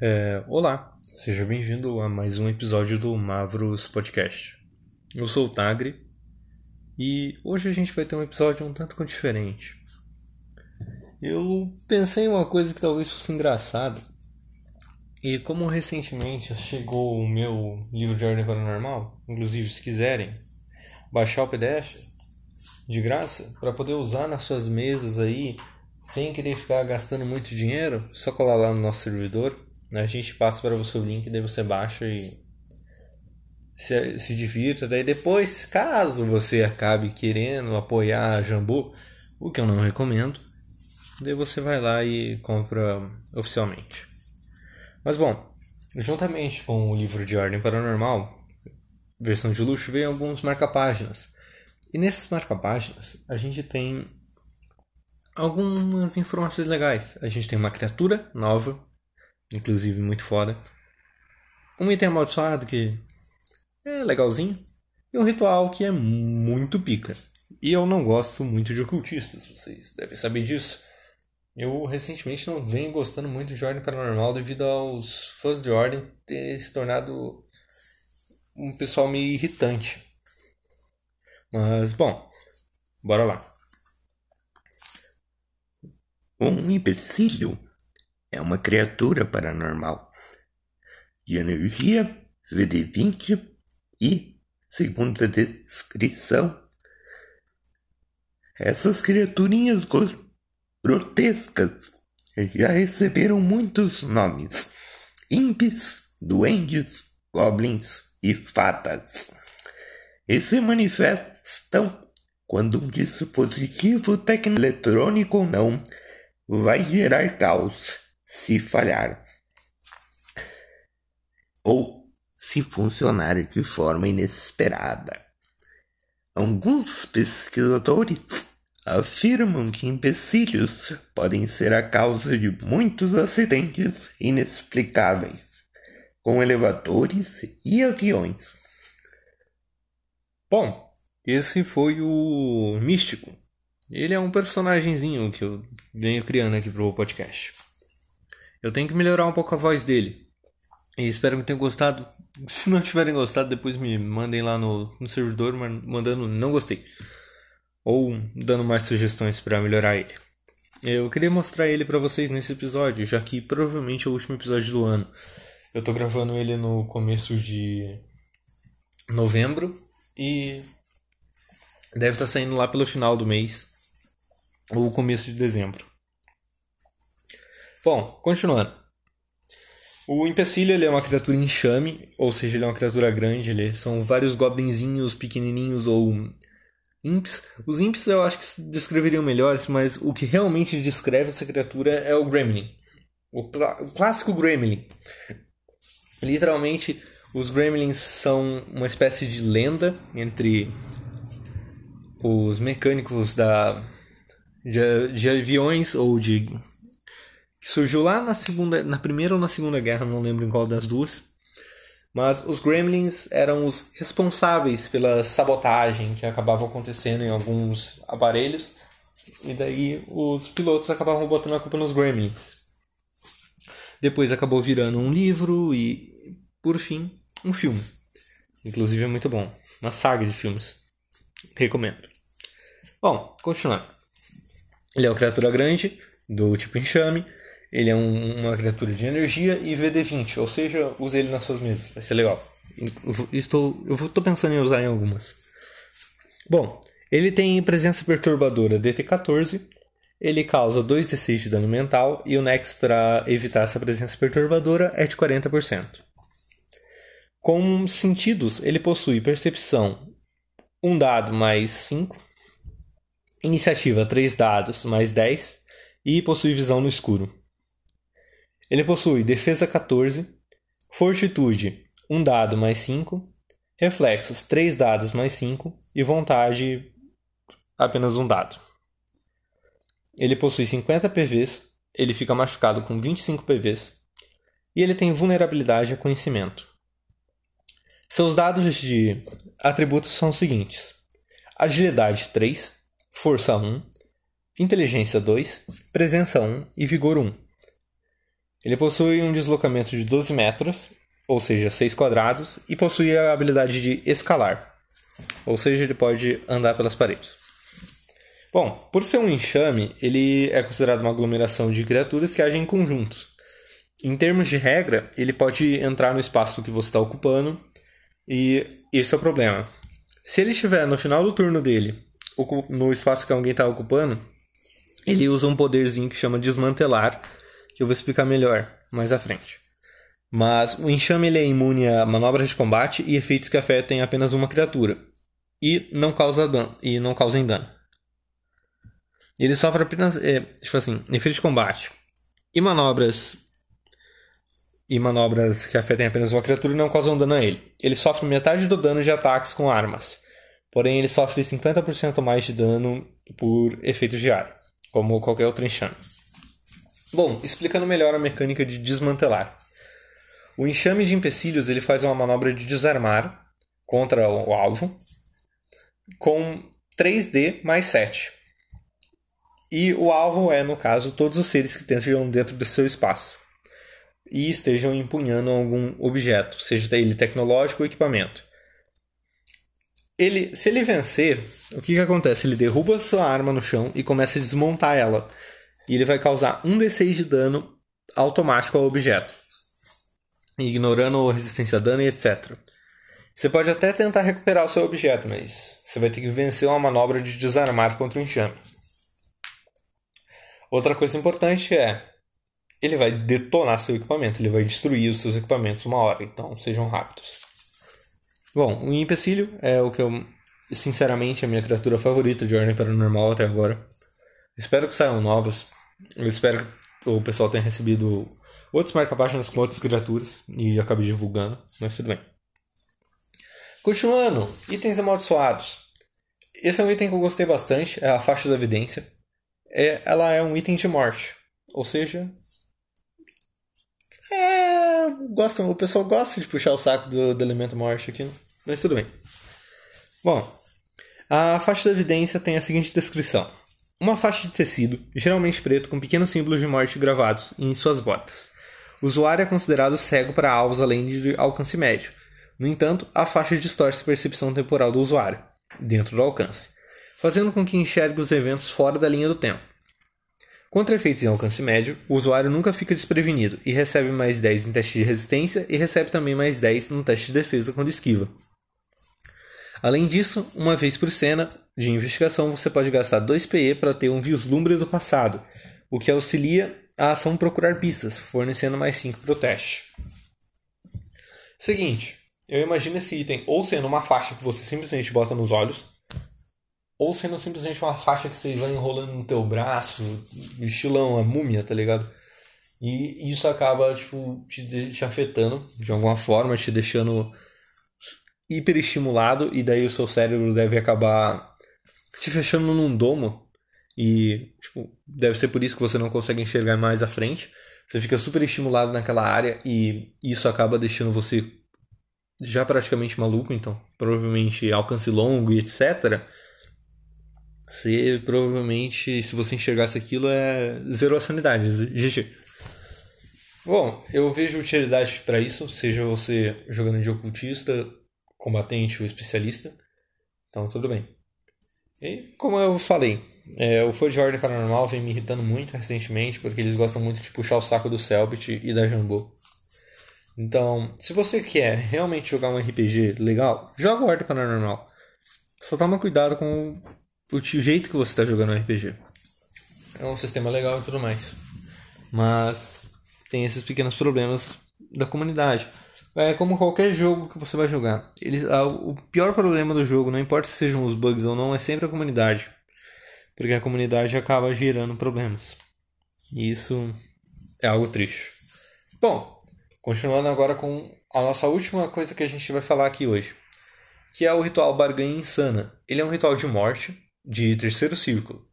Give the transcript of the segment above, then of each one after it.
É, olá, seja bem-vindo a mais um episódio do Mavros Podcast. Eu sou o Tagre e hoje a gente vai ter um episódio um tanto quanto diferente. Eu pensei em uma coisa que talvez fosse engraçada e como recentemente chegou o meu livro de ordem paranormal, inclusive se quiserem baixar o PDF de graça para poder usar nas suas mesas aí sem querer ficar gastando muito dinheiro, só colar lá no nosso servidor? A gente passa para você o link, daí você baixa e se, se divirta. Daí depois, caso você acabe querendo apoiar a Jambu, o que eu não recomendo, daí você vai lá e compra oficialmente. Mas bom, juntamente com o livro de Ordem Paranormal, versão de luxo, veio alguns marca-páginas. E nesses marca-páginas a gente tem algumas informações legais. A gente tem uma criatura nova inclusive muito foda. Um item amaldiçoado que é legalzinho. E um ritual que é muito pica. E eu não gosto muito de ocultistas, vocês devem saber disso. Eu recentemente não venho gostando muito de Ordem Paranormal devido aos fãs de Ordem terem se tornado um pessoal meio irritante. Mas, bom, bora lá. Um empecilho é uma criatura paranormal. De energia VD20 e, segundo a descrição, essas criaturinhas grotescas já receberam muitos nomes: impes, duendes, goblins e fadas. E se manifestam quando um dispositivo tecnoeletrônico ou não vai gerar caos se falhar ou se funcionar de forma inesperada. Alguns pesquisadores afirmam que empecilhos podem ser a causa de muitos acidentes inexplicáveis com elevadores e aviões. Bom, esse foi o Místico. Ele é um personagemzinho que eu venho criando aqui pro podcast. Eu tenho que melhorar um pouco a voz dele. E espero que tenham gostado. Se não tiverem gostado, depois me mandem lá no, no servidor mandando não gostei. Ou dando mais sugestões para melhorar ele. Eu queria mostrar ele para vocês nesse episódio, já que provavelmente é o último episódio do ano. Eu tô gravando ele no começo de novembro e deve estar tá saindo lá pelo final do mês ou começo de dezembro. Bom, continuando. O empecilho ele é uma criatura enxame, ou seja, ele é uma criatura grande. Ele são vários goblinzinhos pequenininhos ou imps. Os imps eu acho que descreveriam melhores, mas o que realmente descreve essa criatura é o gremlin. O, o clássico gremlin. Literalmente, os gremlins são uma espécie de lenda entre os mecânicos da de, de aviões ou de surgiu lá na segunda, na primeira ou na segunda guerra, não lembro em qual das duas. Mas os Gremlins eram os responsáveis pela sabotagem que acabava acontecendo em alguns aparelhos. E daí os pilotos acabavam botando a culpa nos Gremlins. Depois acabou virando um livro e, por fim, um filme. Inclusive é muito bom. Uma saga de filmes. Recomendo. Bom, continuando. Ele é uma criatura grande, do tipo enxame ele é um, uma criatura de energia e VD20, ou seja, use ele nas suas mesas, vai ser legal. Eu estou, eu estou pensando em usar em algumas. Bom, ele tem presença perturbadora DT14, ele causa 2d6 de dano mental e o Nex para evitar essa presença perturbadora é de 40%. Com sentidos, ele possui percepção 1 dado mais 5, iniciativa 3 dados mais 10 e possui visão no escuro. Ele possui defesa 14, fortitude 1 dado mais 5, reflexos 3 dados mais 5 e vontade apenas um dado. Ele possui 50 PVs, ele fica machucado com 25 PVs e ele tem vulnerabilidade a conhecimento. Seus dados de atributos são os seguintes: agilidade 3, força 1, inteligência 2, presença 1 e vigor 1. Ele possui um deslocamento de 12 metros, ou seja, 6 quadrados, e possui a habilidade de escalar, ou seja, ele pode andar pelas paredes. Bom, por ser um enxame, ele é considerado uma aglomeração de criaturas que agem em conjuntos. Em termos de regra, ele pode entrar no espaço que você está ocupando, e esse é o problema. Se ele estiver no final do turno dele, no espaço que alguém está ocupando, ele usa um poderzinho que chama desmantelar, que eu vou explicar melhor mais à frente. Mas o enxame ele é imune a manobras de combate e efeitos que afetem apenas uma criatura e não causa dano e não causem dano. Ele sofre apenas, é, tipo assim, efeitos de combate e manobras e manobras que afetem apenas uma criatura não causam dano a ele. Ele sofre metade do dano de ataques com armas, porém ele sofre 50% mais de dano por efeitos de ar, como qualquer outro enxame. Bom, explicando melhor a mecânica de desmantelar. O enxame de empecilhos ele faz uma manobra de desarmar contra o alvo com 3D mais 7. E o alvo é, no caso, todos os seres que estejam dentro do seu espaço e estejam empunhando algum objeto, seja ele tecnológico ou equipamento. Ele, se ele vencer, o que, que acontece? Ele derruba sua arma no chão e começa a desmontar ela. E ele vai causar um D6 de dano automático ao objeto, ignorando resistência a dano e etc. Você pode até tentar recuperar o seu objeto, mas você vai ter que vencer uma manobra de desarmar contra o enxame. Outra coisa importante é ele vai detonar seu equipamento, ele vai destruir os seus equipamentos uma hora, então sejam rápidos. Bom, o empecilho é o que eu, sinceramente, é a minha criatura favorita de Ordem Paranormal até agora. Espero que saiam novas. Eu espero que o pessoal tenha recebido outros marca-páginas com outras criaturas e acabe divulgando, mas tudo bem. Continuando, itens amaldiçoados. Esse é um item que eu gostei bastante, é a faixa da evidência. É, ela é um item de morte, ou seja, é, gostam, o pessoal gosta de puxar o saco do, do elemento morte aqui, mas tudo bem. Bom, a faixa da evidência tem a seguinte descrição: uma faixa de tecido, geralmente preto, com pequenos símbolos de morte gravados em suas bordas. O usuário é considerado cego para alvos além de alcance médio. No entanto, a faixa distorce a percepção temporal do usuário, dentro do alcance, fazendo com que enxergue os eventos fora da linha do tempo. Contra efeitos em alcance médio, o usuário nunca fica desprevenido e recebe mais 10 em teste de resistência e recebe também mais 10 no teste de defesa quando esquiva. Além disso, uma vez por cena de investigação você pode gastar 2 PE para ter um vislumbre do passado, o que auxilia a ação procurar pistas, fornecendo mais 5 para o teste. Seguinte, eu imagino esse item ou sendo uma faixa que você simplesmente bota nos olhos, ou sendo simplesmente uma faixa que você vai enrolando no teu braço, estilão, a múmia, tá ligado? E isso acaba, tipo, te, te afetando de alguma forma, te deixando hiperestimulado, e daí o seu cérebro deve acabar te fechando num domo. E, tipo, deve ser por isso que você não consegue enxergar mais à frente. Você fica super estimulado naquela área e isso acaba deixando você já praticamente maluco, então provavelmente alcance longo e etc. Você provavelmente, se você enxergasse aquilo, é zerou a sanidade, GG. Bom, eu vejo utilidade para isso, seja você jogando de ocultista, combatente ou especialista. Então, tudo bem. E, como eu falei, é, o Fã de Ordem Paranormal vem me irritando muito recentemente, porque eles gostam muito de puxar o saco do Selbit e da Jambô. Então, se você quer realmente jogar um RPG legal, joga o Ordem Paranormal. Só toma cuidado com o jeito que você está jogando um RPG. É um sistema legal e tudo mais. Mas tem esses pequenos problemas da comunidade. É como qualquer jogo que você vai jogar. Ele, o pior problema do jogo, não importa se sejam os bugs ou não, é sempre a comunidade. Porque a comunidade acaba gerando problemas. E isso é algo triste. Bom, continuando agora com a nossa última coisa que a gente vai falar aqui hoje. Que é o ritual Barganha Insana. Ele é um ritual de morte de terceiro círculo.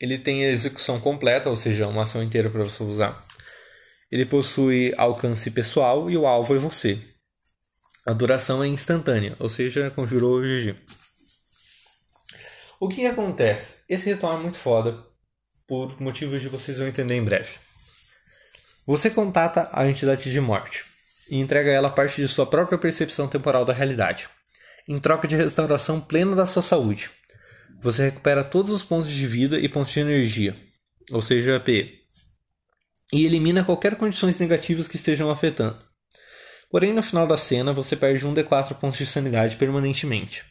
Ele tem a execução completa, ou seja, uma ação inteira para você usar. Ele possui alcance pessoal e o alvo é você. A duração é instantânea, ou seja, conjurou o GG. O que acontece? Esse ritual é muito foda, por motivos de vocês vão entender em breve. Você contata a entidade de morte e entrega a ela parte de sua própria percepção temporal da realidade, em troca de restauração plena da sua saúde. Você recupera todos os pontos de vida e pontos de energia, ou seja, P, e elimina qualquer condições negativas que estejam afetando. Porém, no final da cena, você perde um D4 pontos de sanidade permanentemente.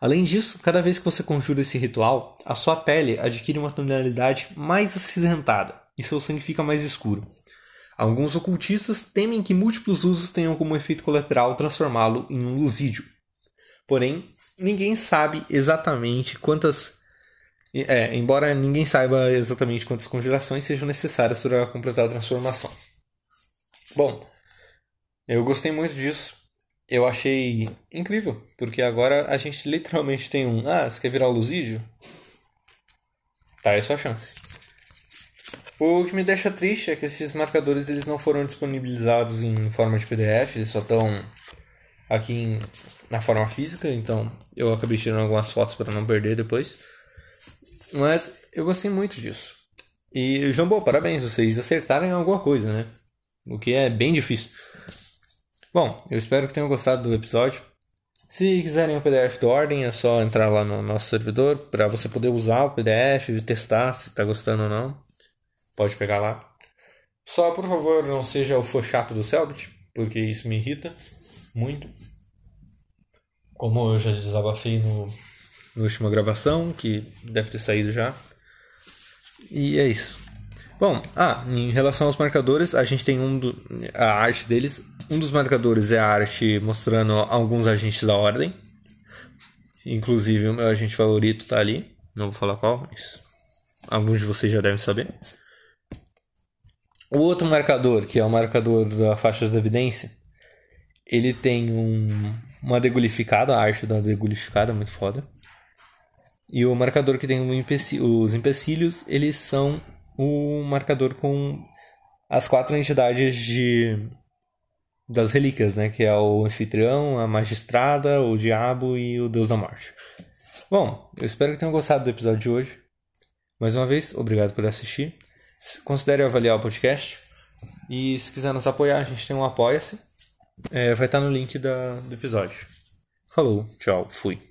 Além disso, cada vez que você conjura esse ritual, a sua pele adquire uma tonalidade mais acidentada e seu sangue fica mais escuro. Alguns ocultistas temem que múltiplos usos tenham como efeito colateral transformá-lo em um lusídio. Porém, ninguém sabe exatamente quantas. É, embora ninguém saiba exatamente quantas conjurações sejam necessárias para completar a transformação. Bom, eu gostei muito disso. Eu achei incrível, porque agora a gente literalmente tem um. Ah, você quer virar o Lusídio? Tá, é sua chance. O que me deixa triste é que esses marcadores eles não foram disponibilizados em forma de PDF, eles só estão aqui em, na forma física, então eu acabei tirando algumas fotos para não perder depois. Mas eu gostei muito disso. E Jambô, parabéns, vocês acertaram em alguma coisa, né? O que é bem difícil. Bom, eu espero que tenham gostado do episódio. Se quiserem o PDF do Ordem, é só entrar lá no nosso servidor para você poder usar o PDF e testar se está gostando ou não. Pode pegar lá. Só, por favor, não seja o fã chato do Selbit, porque isso me irrita muito. Como eu já desabafei no, na última gravação, que deve ter saído já. E é isso. Bom, ah, em relação aos marcadores, a gente tem um do, a arte deles. Um dos marcadores é a arte mostrando alguns agentes da ordem. Inclusive o meu agente favorito está ali. Não vou falar qual, mas alguns de vocês já devem saber. O outro marcador, que é o marcador da faixa de evidência, ele tem um, uma degolificada, a arte da degolificada, muito foda. E o marcador que tem um os empecilhos, eles são o marcador com as quatro entidades de das relíquias, né? Que é o anfitrião, a magistrada, o diabo e o deus da morte. Bom, eu espero que tenham gostado do episódio de hoje. Mais uma vez, obrigado por assistir. Considere avaliar o podcast. E se quiser nos apoiar, a gente tem um Apoia-se. É, vai estar no link da, do episódio. Falou, tchau, fui.